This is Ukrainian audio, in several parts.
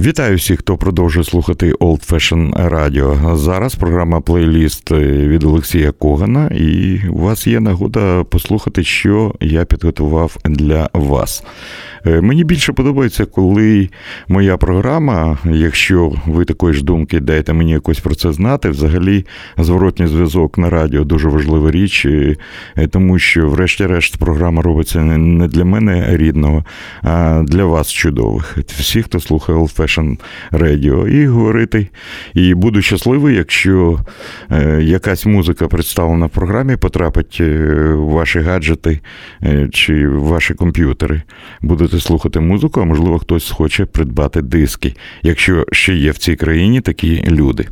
Вітаю всіх, хто продовжує слухати Old Fashion Radio. Зараз програма плейліст від Олексія Когана, і у вас є нагода послухати, що я підготував для вас. Е, мені більше подобається, коли моя програма, якщо ви такої ж думки даєте мені якось про це знати, взагалі зворотній зв'язок на радіо дуже важлива річ, е, тому що, врешті-решт, програма робиться не для мене рідного, а для вас чудових. Всі, хто слухає Old Fashion Radio, і говорити. І буду щасливий, якщо е, якась музика представлена в програмі, потрапить в ваші гаджети чи в ваші комп'ютери. Будете слухати музику, а можливо, хтось схоче придбати диски, якщо ще є в цій країні такі люди.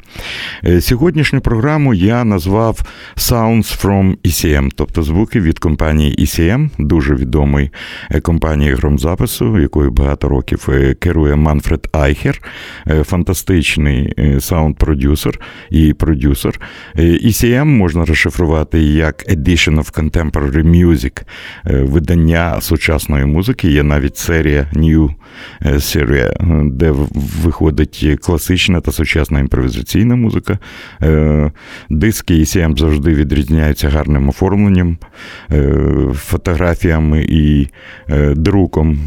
Е, сьогоднішню програму я назвав Sounds from ECM, тобто звуки від компанії ECM, дуже відомої е, компанії громзапису, якою багато років е, керує Манфред Айхер, фантастичний саунд-продюсер і продюсер. ECM можна розшифрувати як Edition of Contemporary Music, видання сучасної музики. Є навіть серія New серія, де виходить класична та сучасна імпровізаційна музика. Е, диски ECM завжди відрізняються гарним оформленням, е, фотографіями і е, друком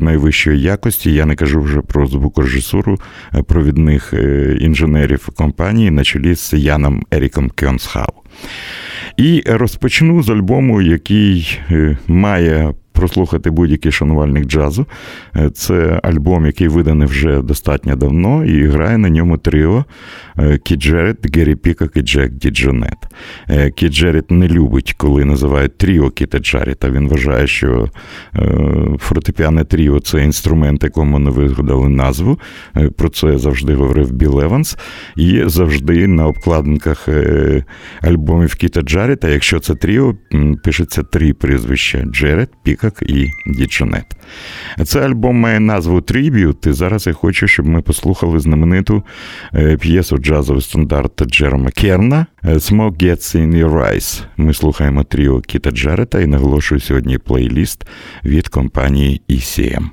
найвищої якості. Я не кажу вже про звукорежисуру провідних інженерів компанії на чолі з Яном Еріком Кьонсхау. І розпочну з альбому, який має прослухати будь-який шанувальник джазу. Е, це альбом, який виданий вже достатньо давно, і грає на ньому тріо е, Кіт Джерет, Гері Пікок і Джек Діджонет. Е, Кіт Джерет не любить, коли називають тріо Кіта Джарета. Він вважає, що фортепіане тріо це інструмент, якому не вигадали назву. Про це завжди говорив Біл Еванс. І завжди на обкладинках альбомів Кіта Джарета, якщо це тріо, пишеться три прізвища: Джерет, Пікок як і Діджонет. Цей альбом має назву Tribute, і зараз я хочу, щоб ми послухали знамениту е, п'єсу джазовий стандарт Джерома Керна «Smoke Gets in Your Eyes». Ми слухаємо тріо Кіта Джарета і наголошую сьогодні плейліст від компанії ECM.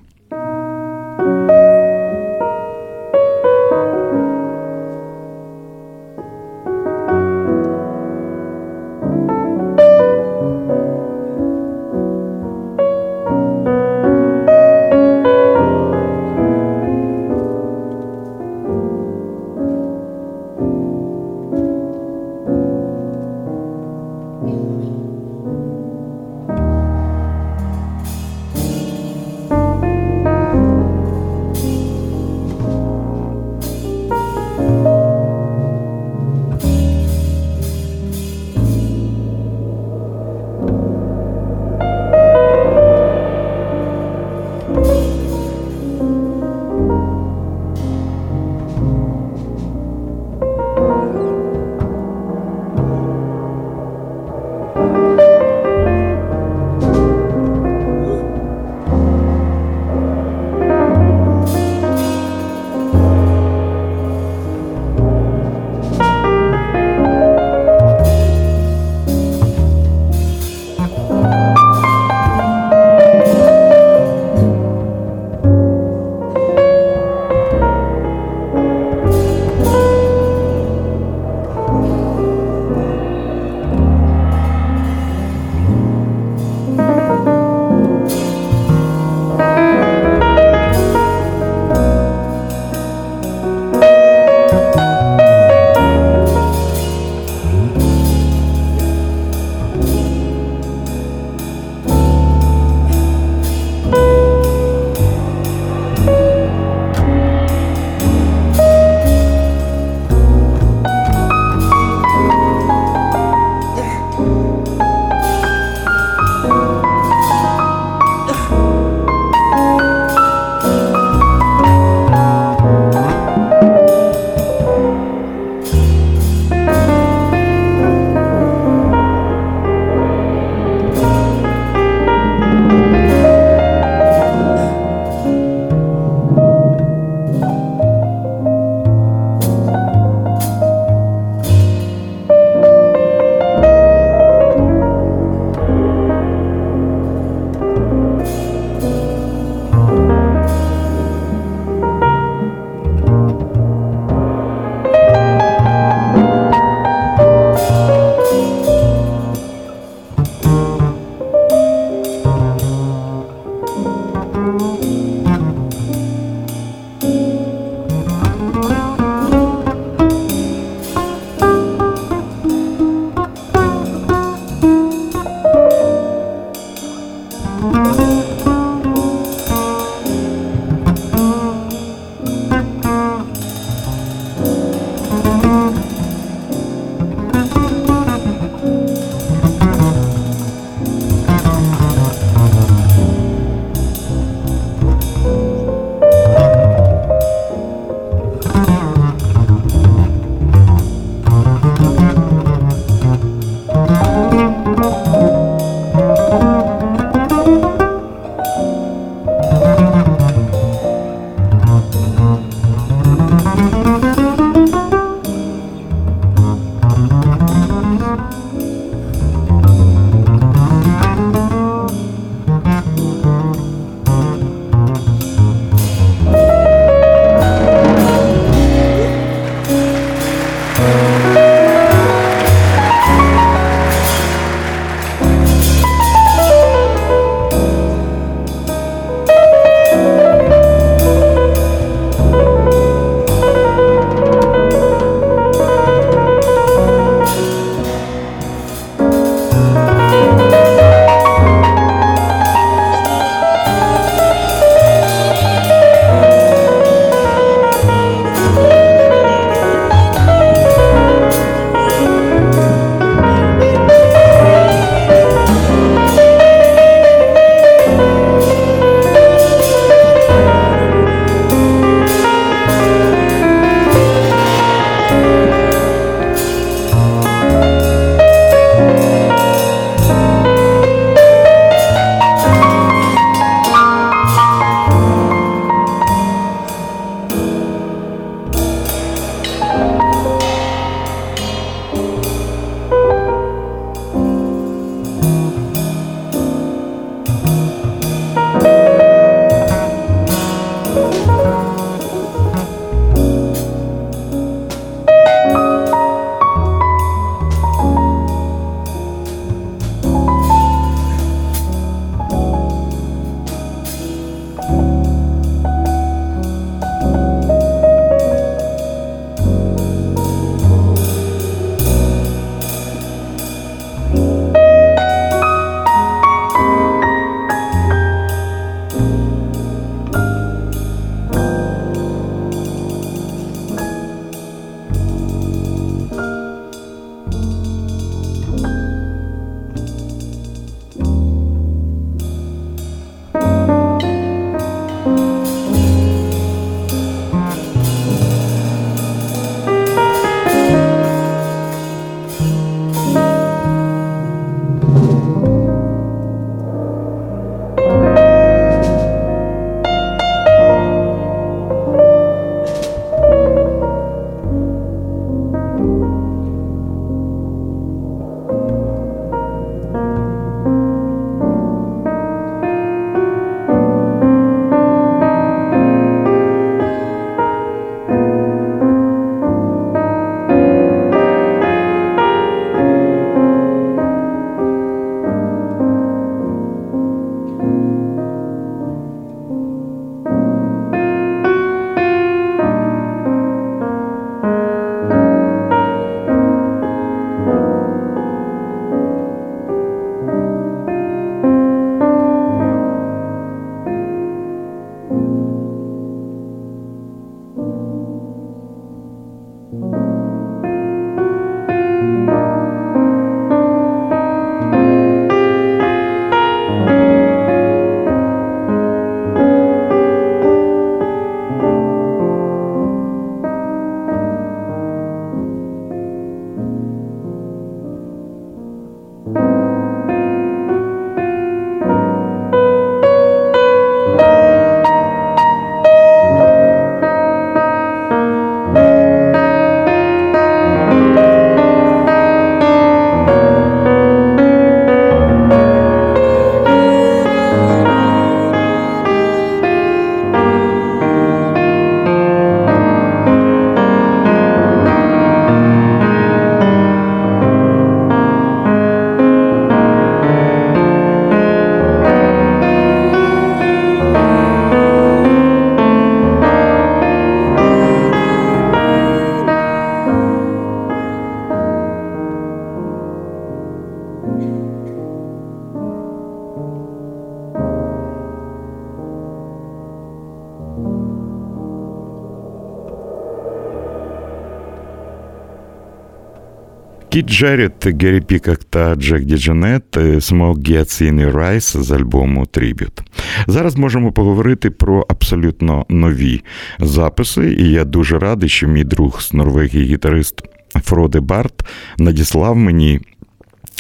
Кіт Джерріт, Гері Пікак та Джек Діджанет Smoke Gets in Your Eyes з альбому Tribute. Зараз можемо поговорити про абсолютно нові записи, і я дуже радий, що мій друг з Норвегії гітарист Фроде Барт надіслав мені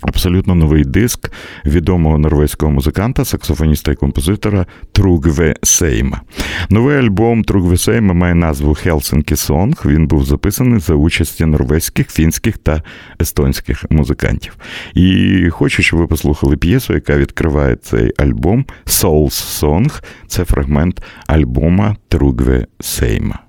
абсолютно новий диск відомого норвезького музиканта, саксофоніста і композитора Тругве Сейма. Новий альбом Тругве Сейма має назву Helsinki Song. Він був записаний за участі норвезьких, фінських та естонських музикантів. І хочу, щоб ви послухали п'єсу, яка відкриває цей альбом Souls Song. Це фрагмент альбома Тругве Сейма.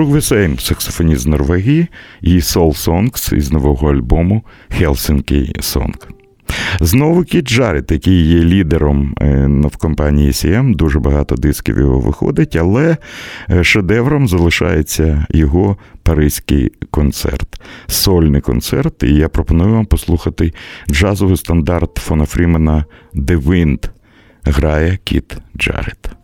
Тругве Сейм, саксофоніст з Норвегії, і Sol's Song із нового альбому Helsinki Song. Знову Кіт Джаред, який є лідером е, в компанії ECM, дуже багато дисків його виходить, але е, шедевром залишається його паризький концерт, сольний концерт. І я пропоную вам послухати джазовий стандарт Фона Фрімена «The Wind» грає Кіт Джаред.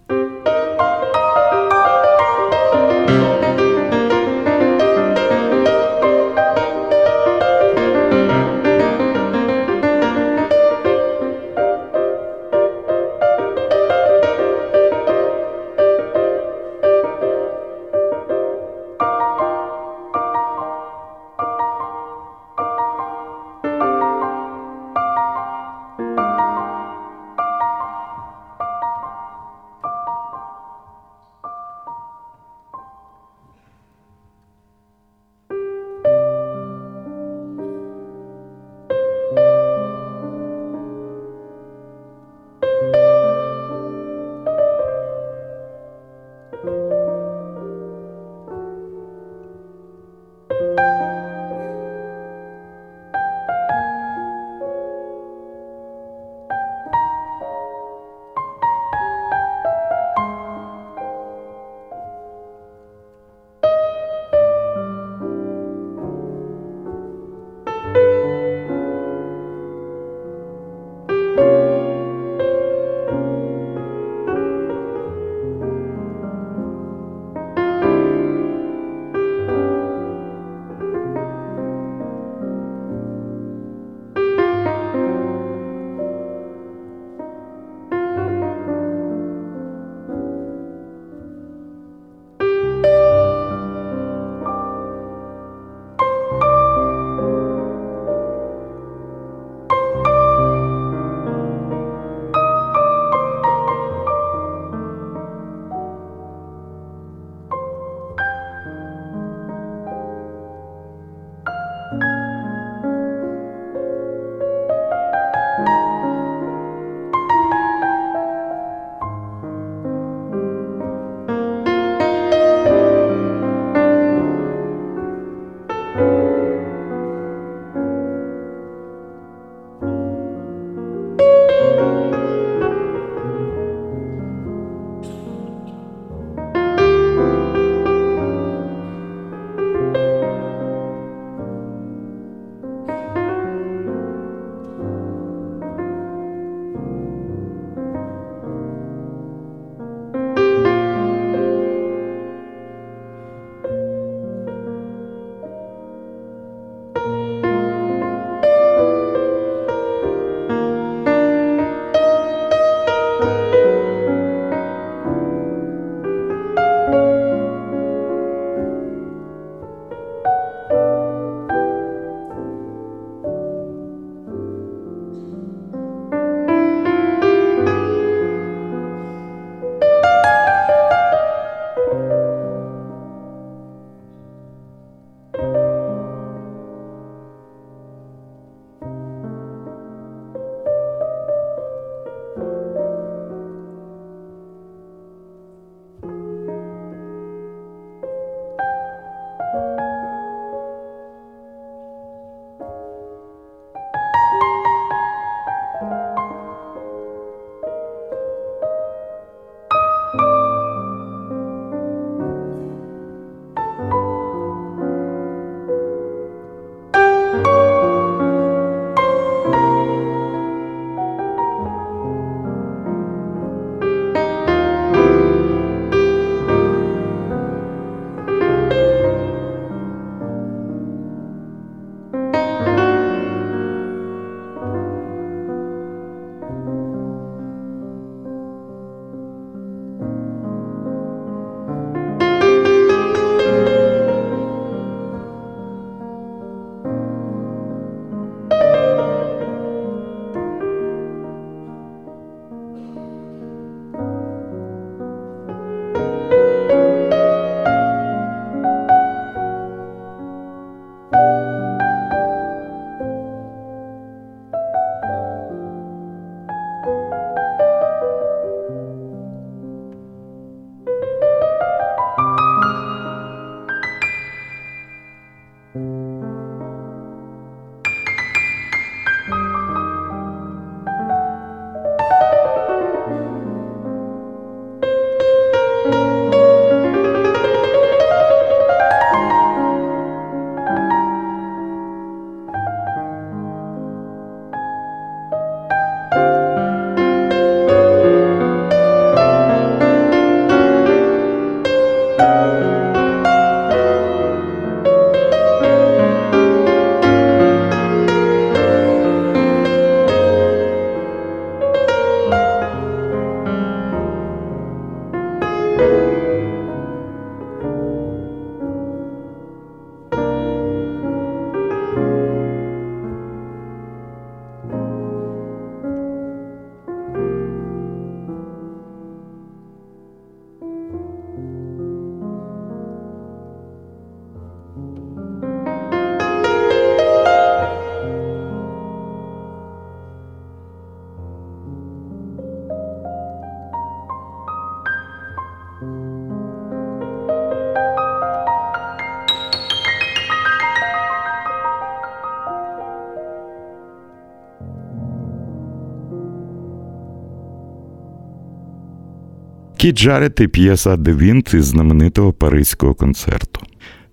Кі Джарет п'єса «The Wind» із знаменитого паризького концерту.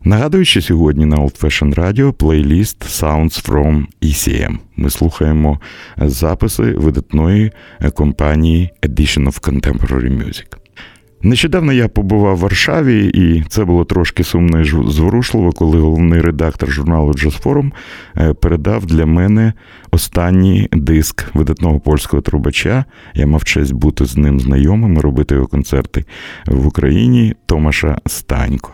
Нагадую, що сьогодні на Old Fashion Radio плейліст Sounds from ECM. Ми слухаємо записи видатної компанії Edition of Contemporary Music. Нещодавно я побував в Варшаві, і це було трошки сумно і зворушливо, коли головний редактор журналу Jazz Forum е, передав для мене останній диск видатного польського трубача. Я мав честь бути з ним знайомим, робити його концерти в Україні Томаша Станько.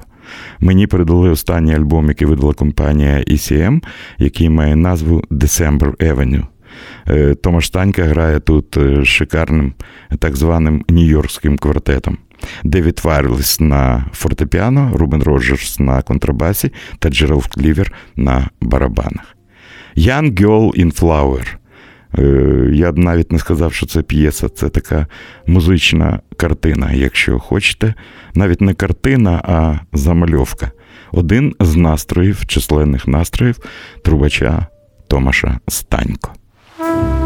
Мені передали останній альбом, який видала компанія ECM, який має назву December Avenue. Е, Томаш Станько грає тут е, шикарним так званим нью-йоркським квартетом. Девід Вірелес на фортепіано, Рубен Роджерс на контрабасі та Джеральд Клівер на барабанах. Young Girl in Flower. Е, я б навіть не сказав, що це п'єса, це така музична картина, якщо хочете. Навіть не картина, а замальовка. Один з настроїв, численних настроїв трубача Томаша Станько. Thank you.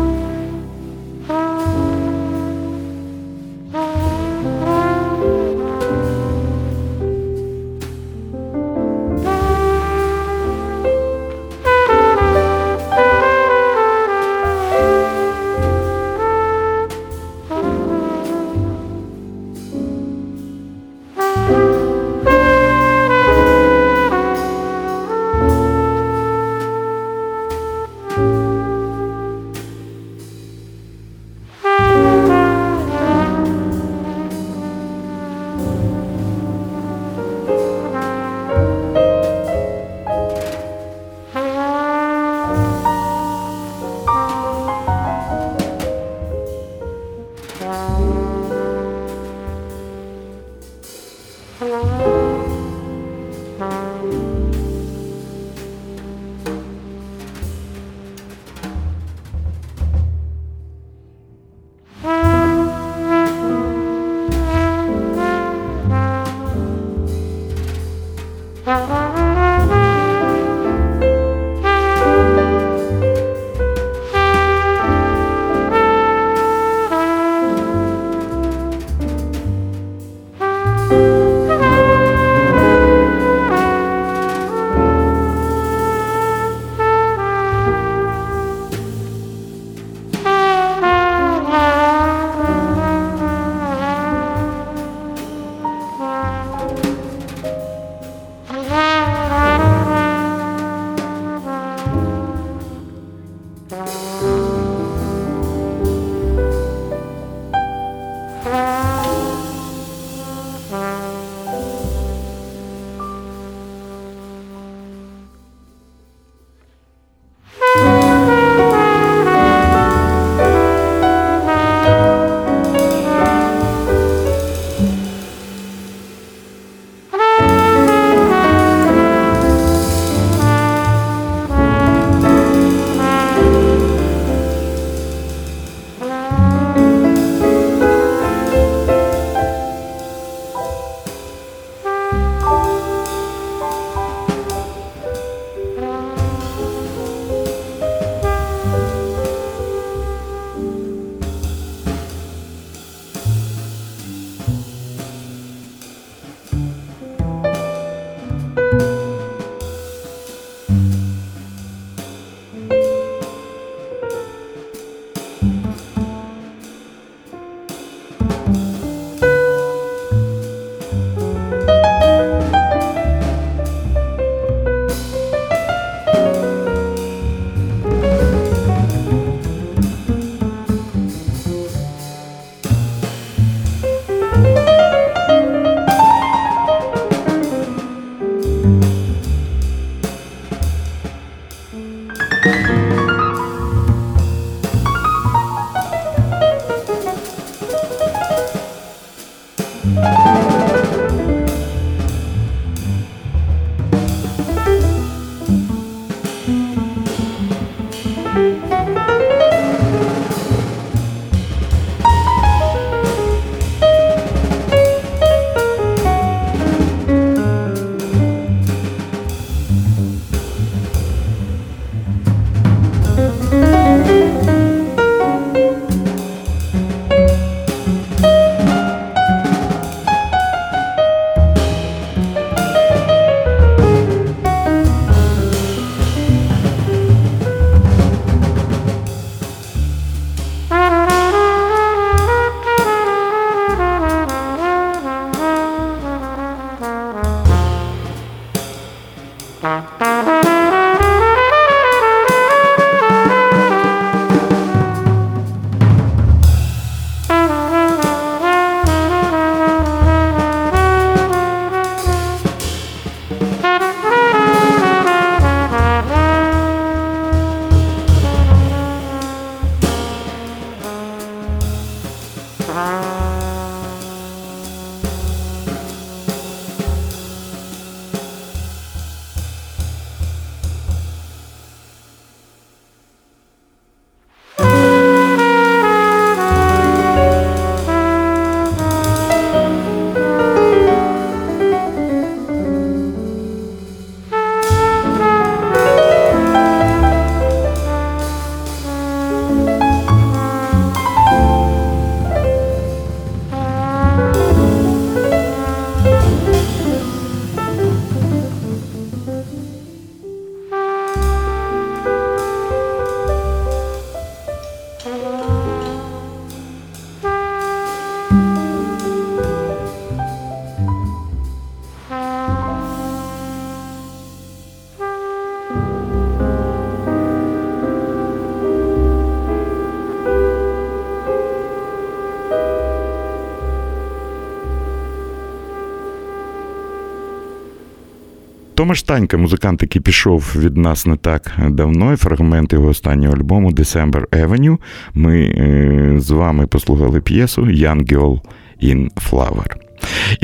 Томаш Танька, музикант, який пішов від нас не так давно, і фрагмент його останнього альбому December Avenue. Ми е, з вами послухали п'єсу Young Girl in Flower.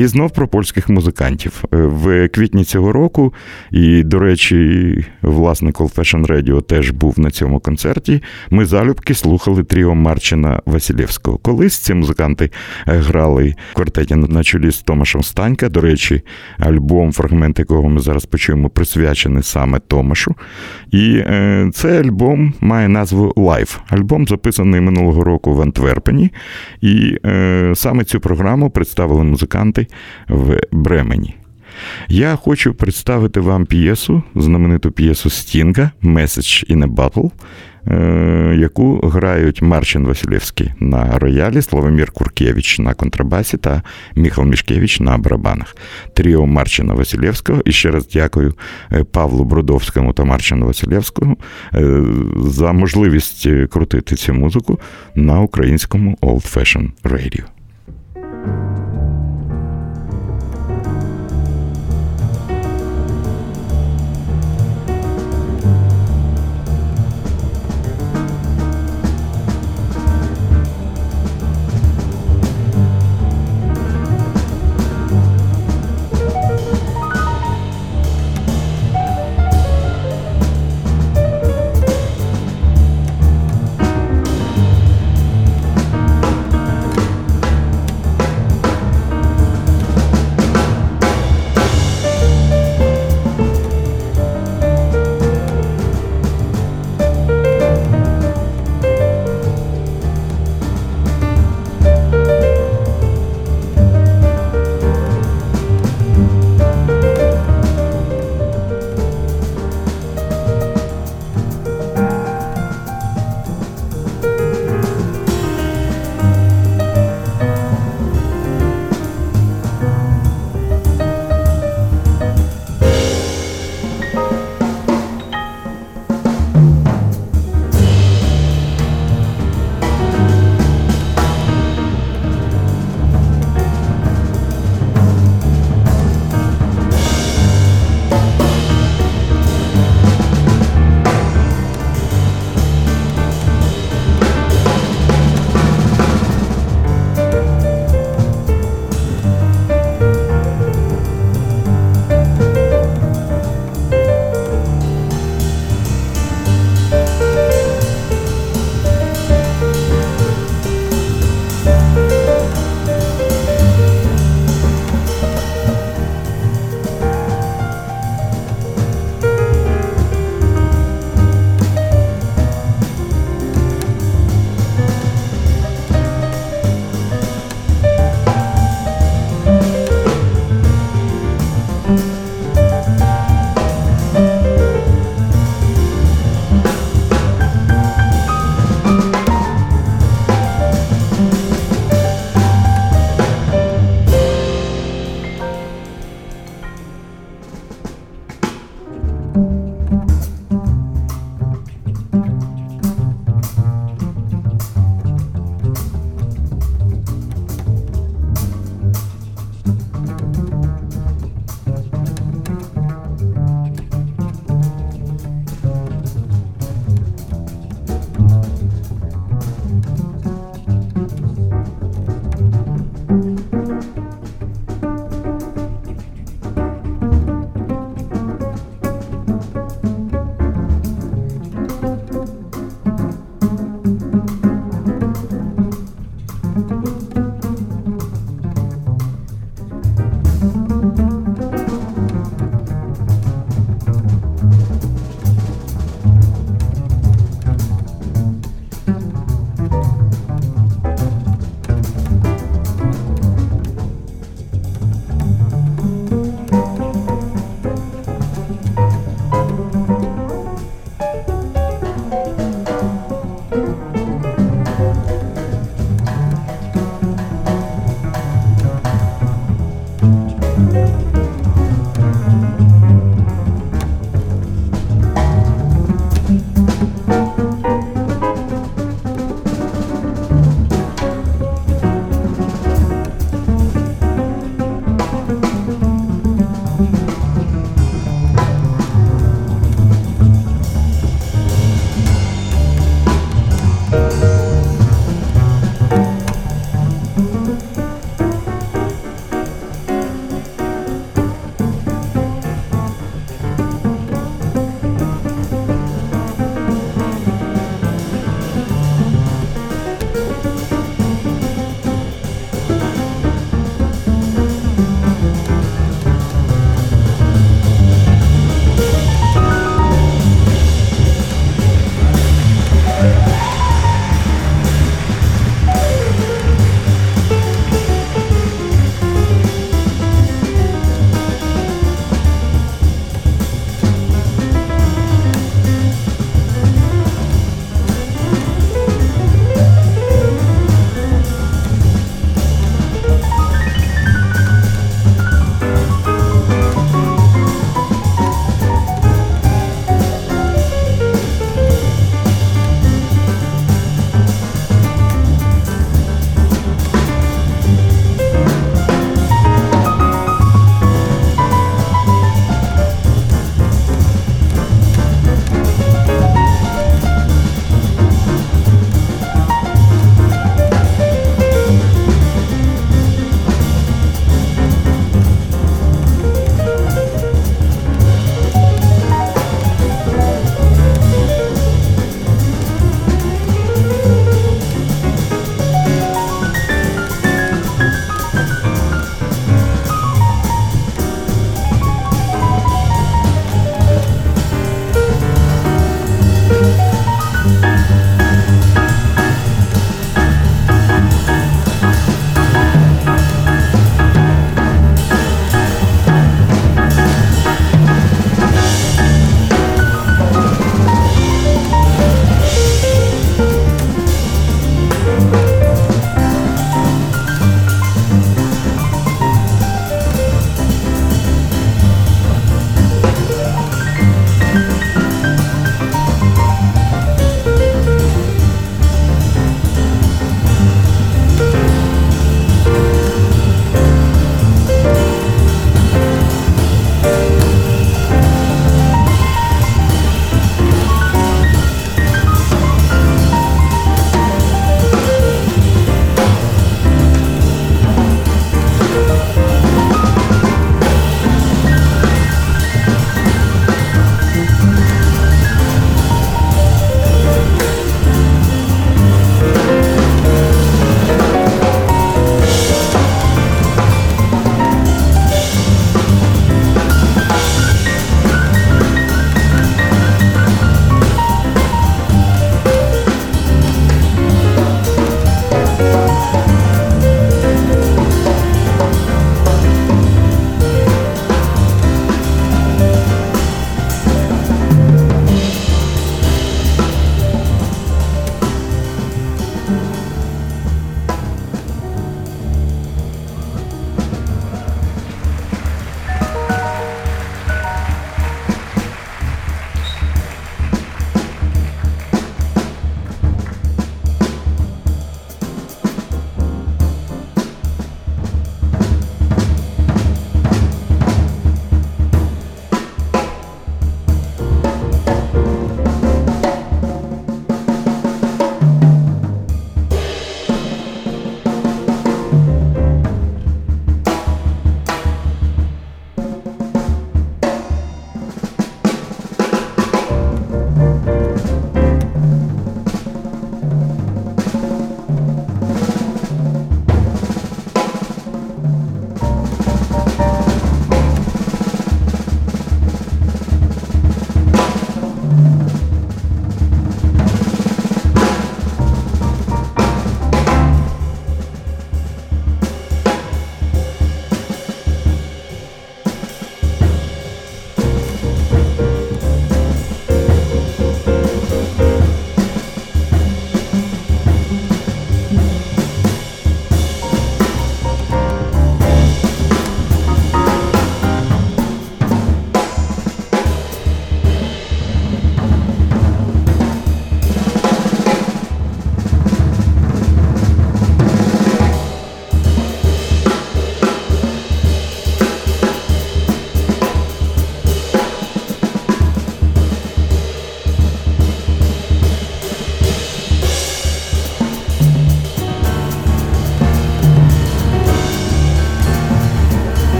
І знов про польських музикантів. Е, в квітні цього року, і, до речі, власник Old Fashion Radio теж був на цьому концерті. Ми залюбки слухали тріо Марчина Василєвського. Колись ці музиканти е, грали в квартеті на чолі з Томашем Станька. До речі, альбом, фрагмент якого ми зараз почуємо, присвячений саме Томашу. І е, цей альбом має назву Live. Альбом записаний минулого року в Антверпені. І саме цю програму представили музиканти в Бремені. Я хочу представити вам п'єсу, знамениту п'єсу Стінга Message in a Battle, е, яку грають Марчин Василевський на роялі, Славомір Куркевич на контрабасі та Міхал Мішкевич на барабанах. Тріо Марчина Василевського. І ще раз дякую е, Павлу Брудовському та Марчину Василевському е, за можливість крутити цю музику на українському Old Fashion Radio.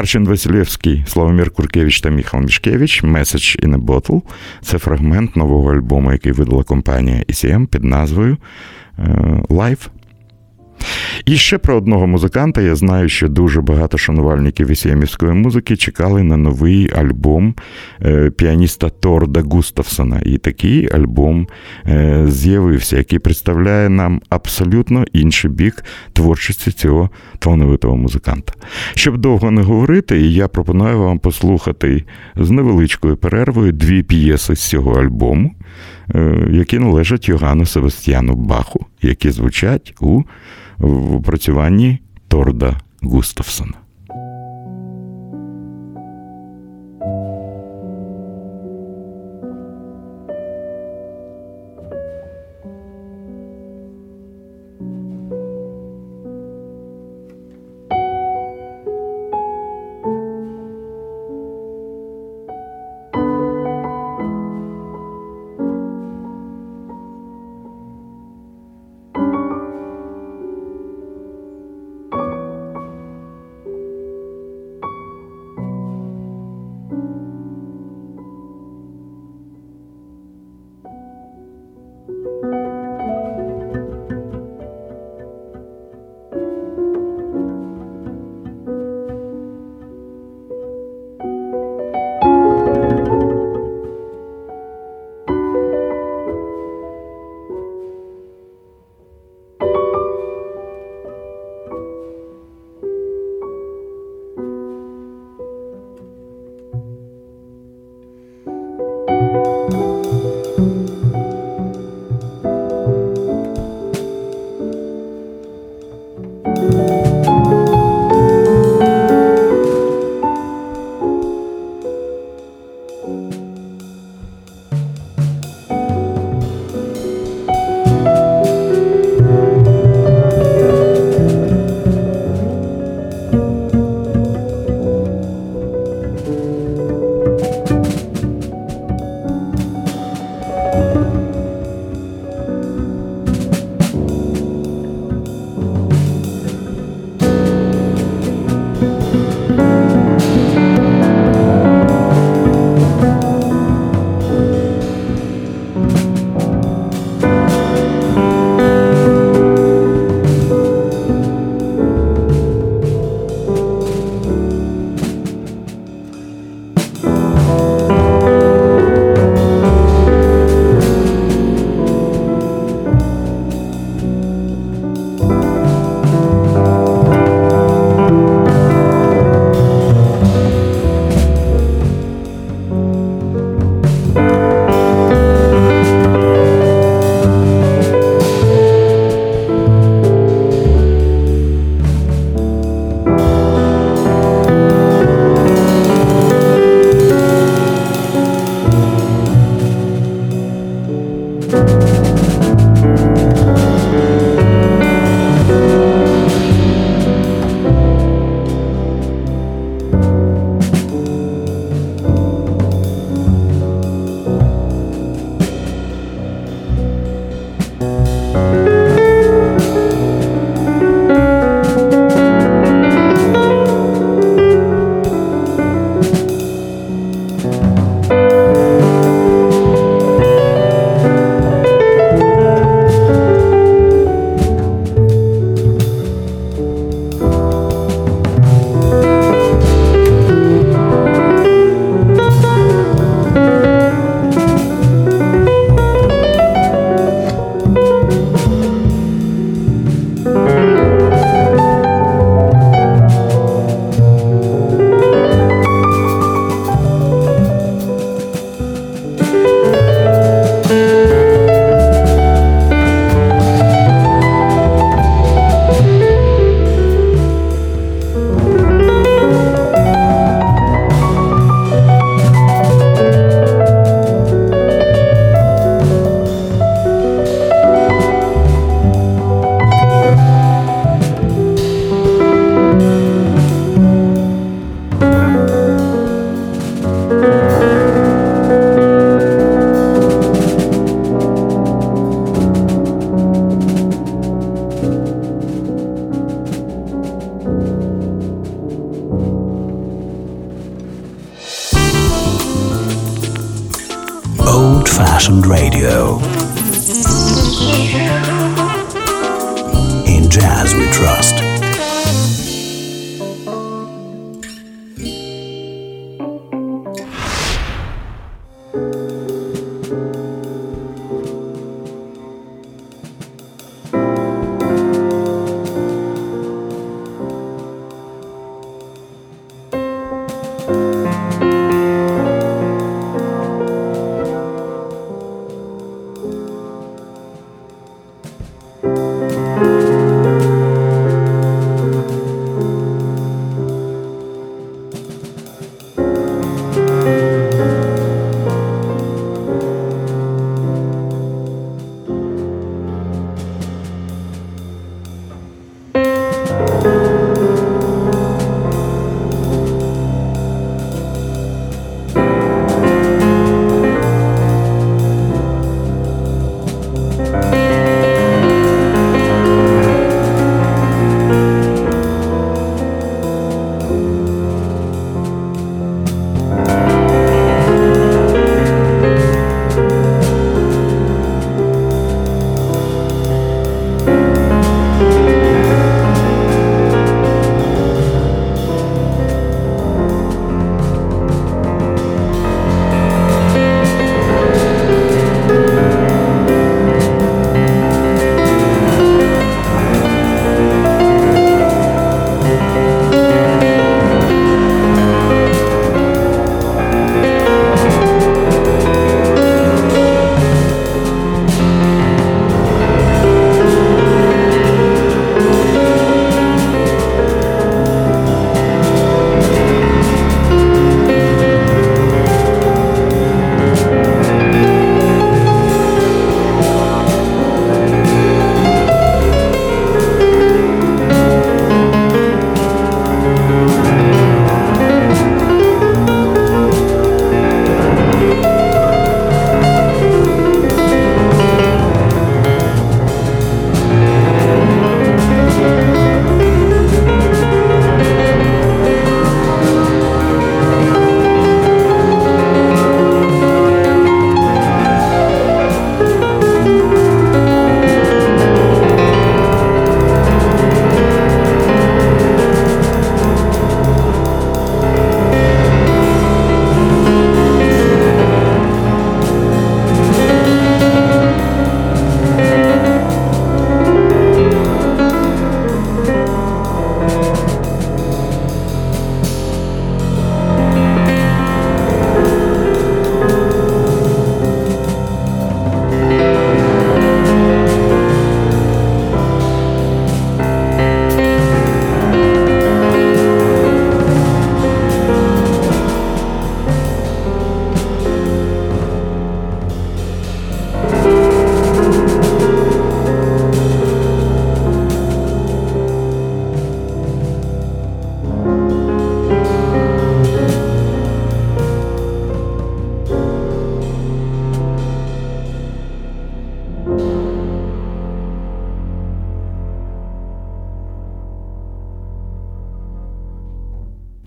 Марчин Василєвський, Славомір Куркевич та Міхал Мішкевич «Message in a Bottle» – це фрагмент нового альбому, який видала компанія ECM під назвою Live і ще про одного музиканта я знаю, що дуже багато шанувальників ісіамівської музики чекали на новий альбом е, піаніста Торда Густавсона. І такий альбом е, з'явився, який представляє нам абсолютно інший бік творчості цього талановитого музиканта. Щоб довго не говорити, я пропоную вам послухати з невеличкою перервою дві п'єси з цього альбому, е, які належать Йоганну Себастьяну Баху, які звучать у в опрацюванні Торда Густавсона.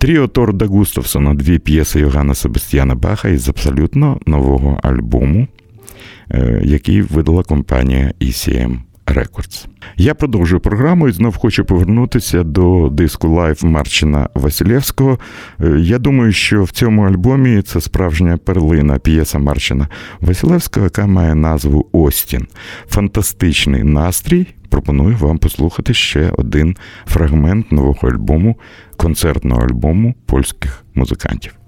Тріо Торда Густавсона, дві п'єси Йогана Себастьяна Баха із абсолютно нового альбому, е, який видала компанія ECM Records. Я продовжую програму і знов хочу повернутися до диску live Марчина Василєвського. Е, я думаю, що в цьому альбомі це справжня перлина п'єса Марчина Василевського, яка має назву Austin. Фантастичний настрій. Пропоную вам послухати ще один фрагмент нового альбому, концертного альбому польських музикантів.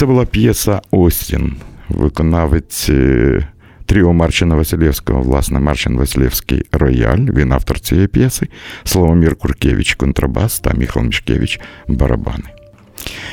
Це була п'єса Остін, виконавець е, Тріо Марчина Василєвського, власне, Марчин Василєвський рояль. Він автор цієї п'єси, Славомір Куркевич контрабас та Міхал Мішкевич барабани.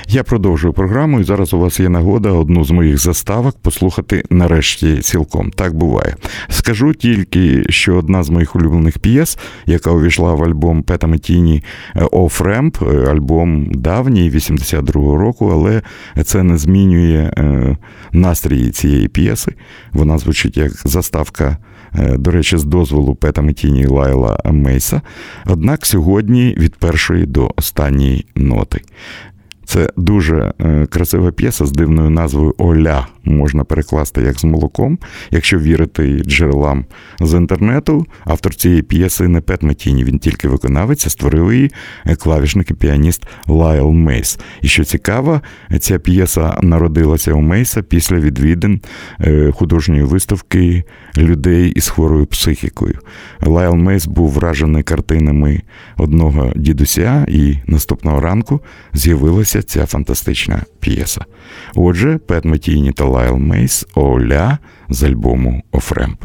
Я продовжую програму, і зараз у вас є нагода одну з моїх заставок послухати нарешті цілком. Так буває. Скажу тільки, що одна з моїх улюблених п'єс, яка увійшла в альбом Пета Метіні Off Ramp, альбом давній 82-го року, але це не змінює е, настрій цієї п'єси. Вона звучить як заставка. Е, до речі, з дозволу Пета Метіні Лайла Мейса. Однак сьогодні від першої до останньої ноти. Це дуже е, красива п'єса з дивною назвою Оля можна перекласти як з молоком. Якщо вірити джерелам з інтернету, автор цієї п'єси не Пет Метіні, він тільки виконавець, створив її е, клавішник і піаніст Лайл Мейс. І що цікаво, ця п'єса народилася у Мейса після відвідин е, художньої виставки людей із хворою психікою. Лайл Мейс був вражений картинами одного дідуся, і наступного ранку з'явилася ця фантастична п'єса. Отже, Пет Метіні та Лайл Мейс Au Lait з альбому Офремп.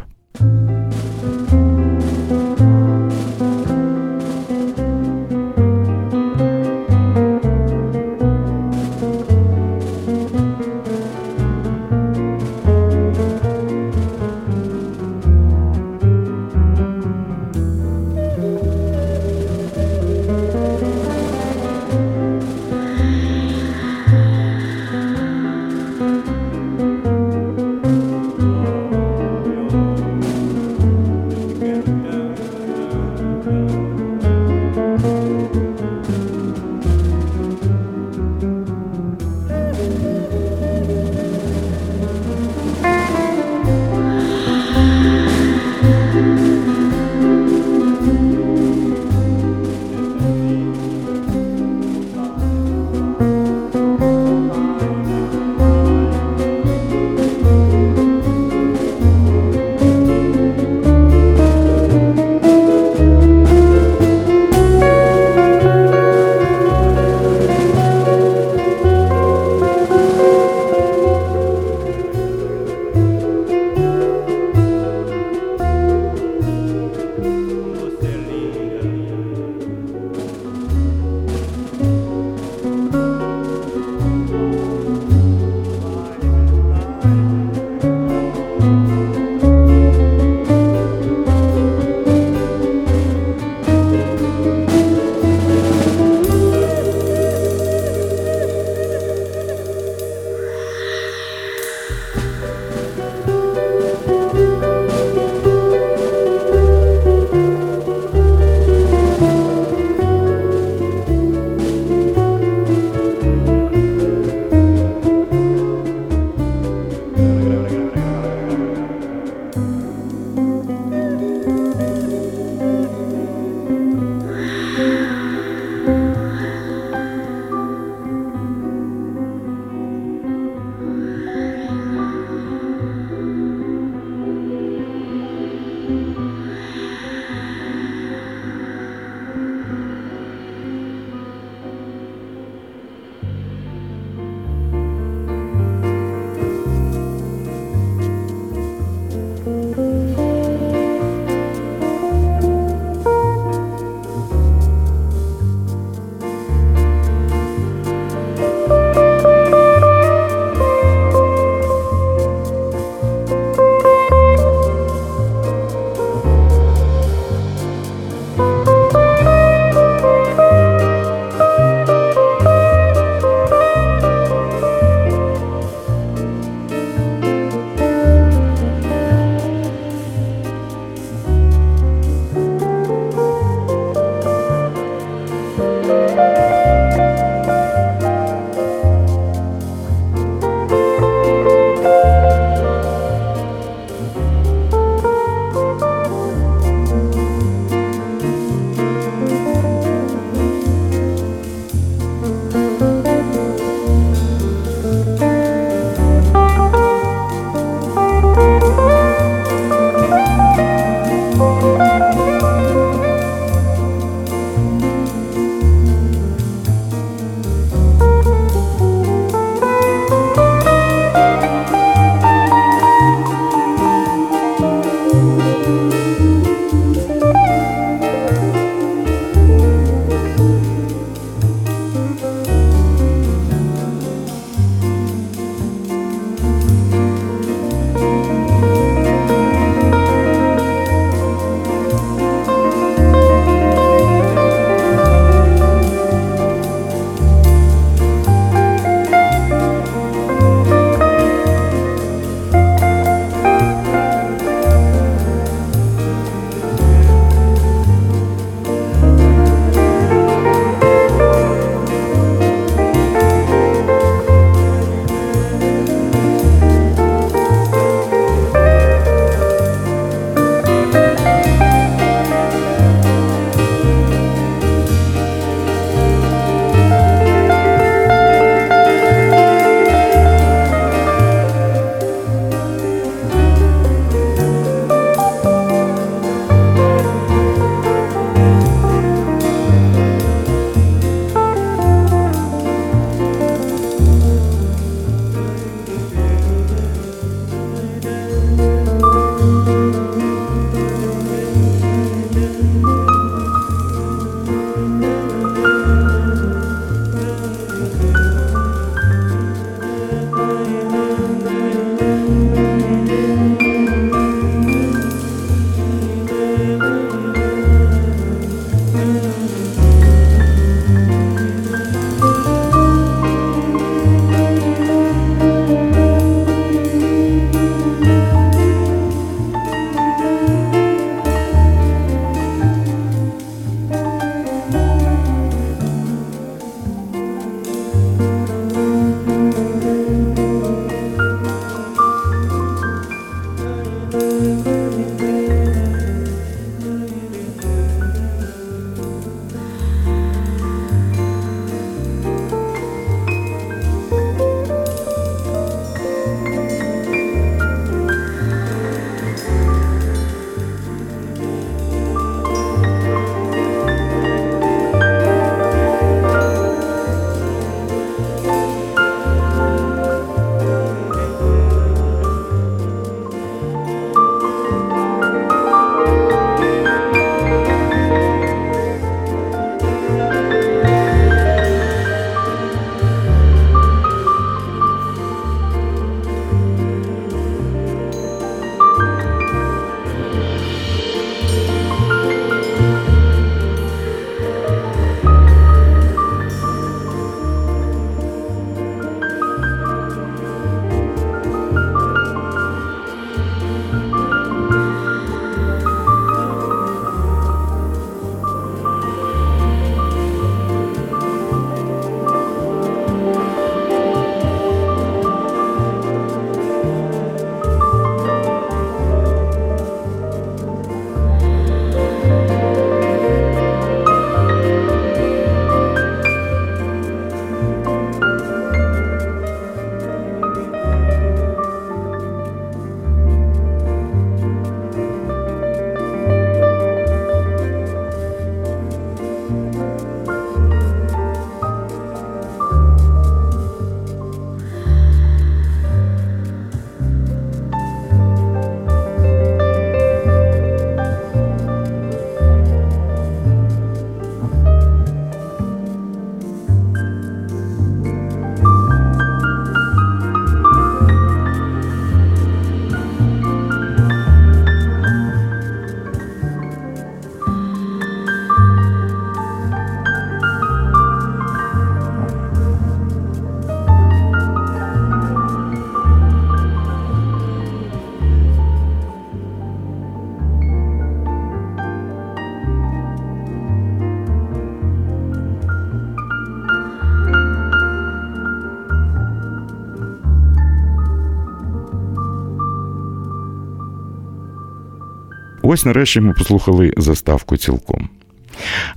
Ось нарешті ми послухали заставку цілком.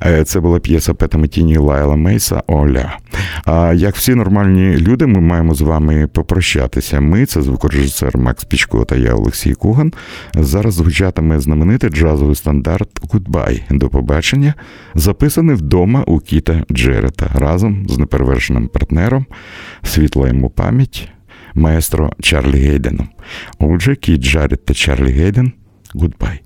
Е, це була п'єса Пета Метіні Лайла Мейса Оля. А як всі нормальні люди, ми маємо з вами попрощатися. Ми, це звукорежисер Макс Пічко та я, Олексій Куган. Зараз звучатиме знаменитий джазовий стандарт Goodbye. До побачення, записаний вдома у Кіта Джерета разом з неперевершеним партнером, світла йому пам'ять, маестро Чарлі Гейденом. Отже, Кіт Джаред та Чарлі Гейден. Goodbye.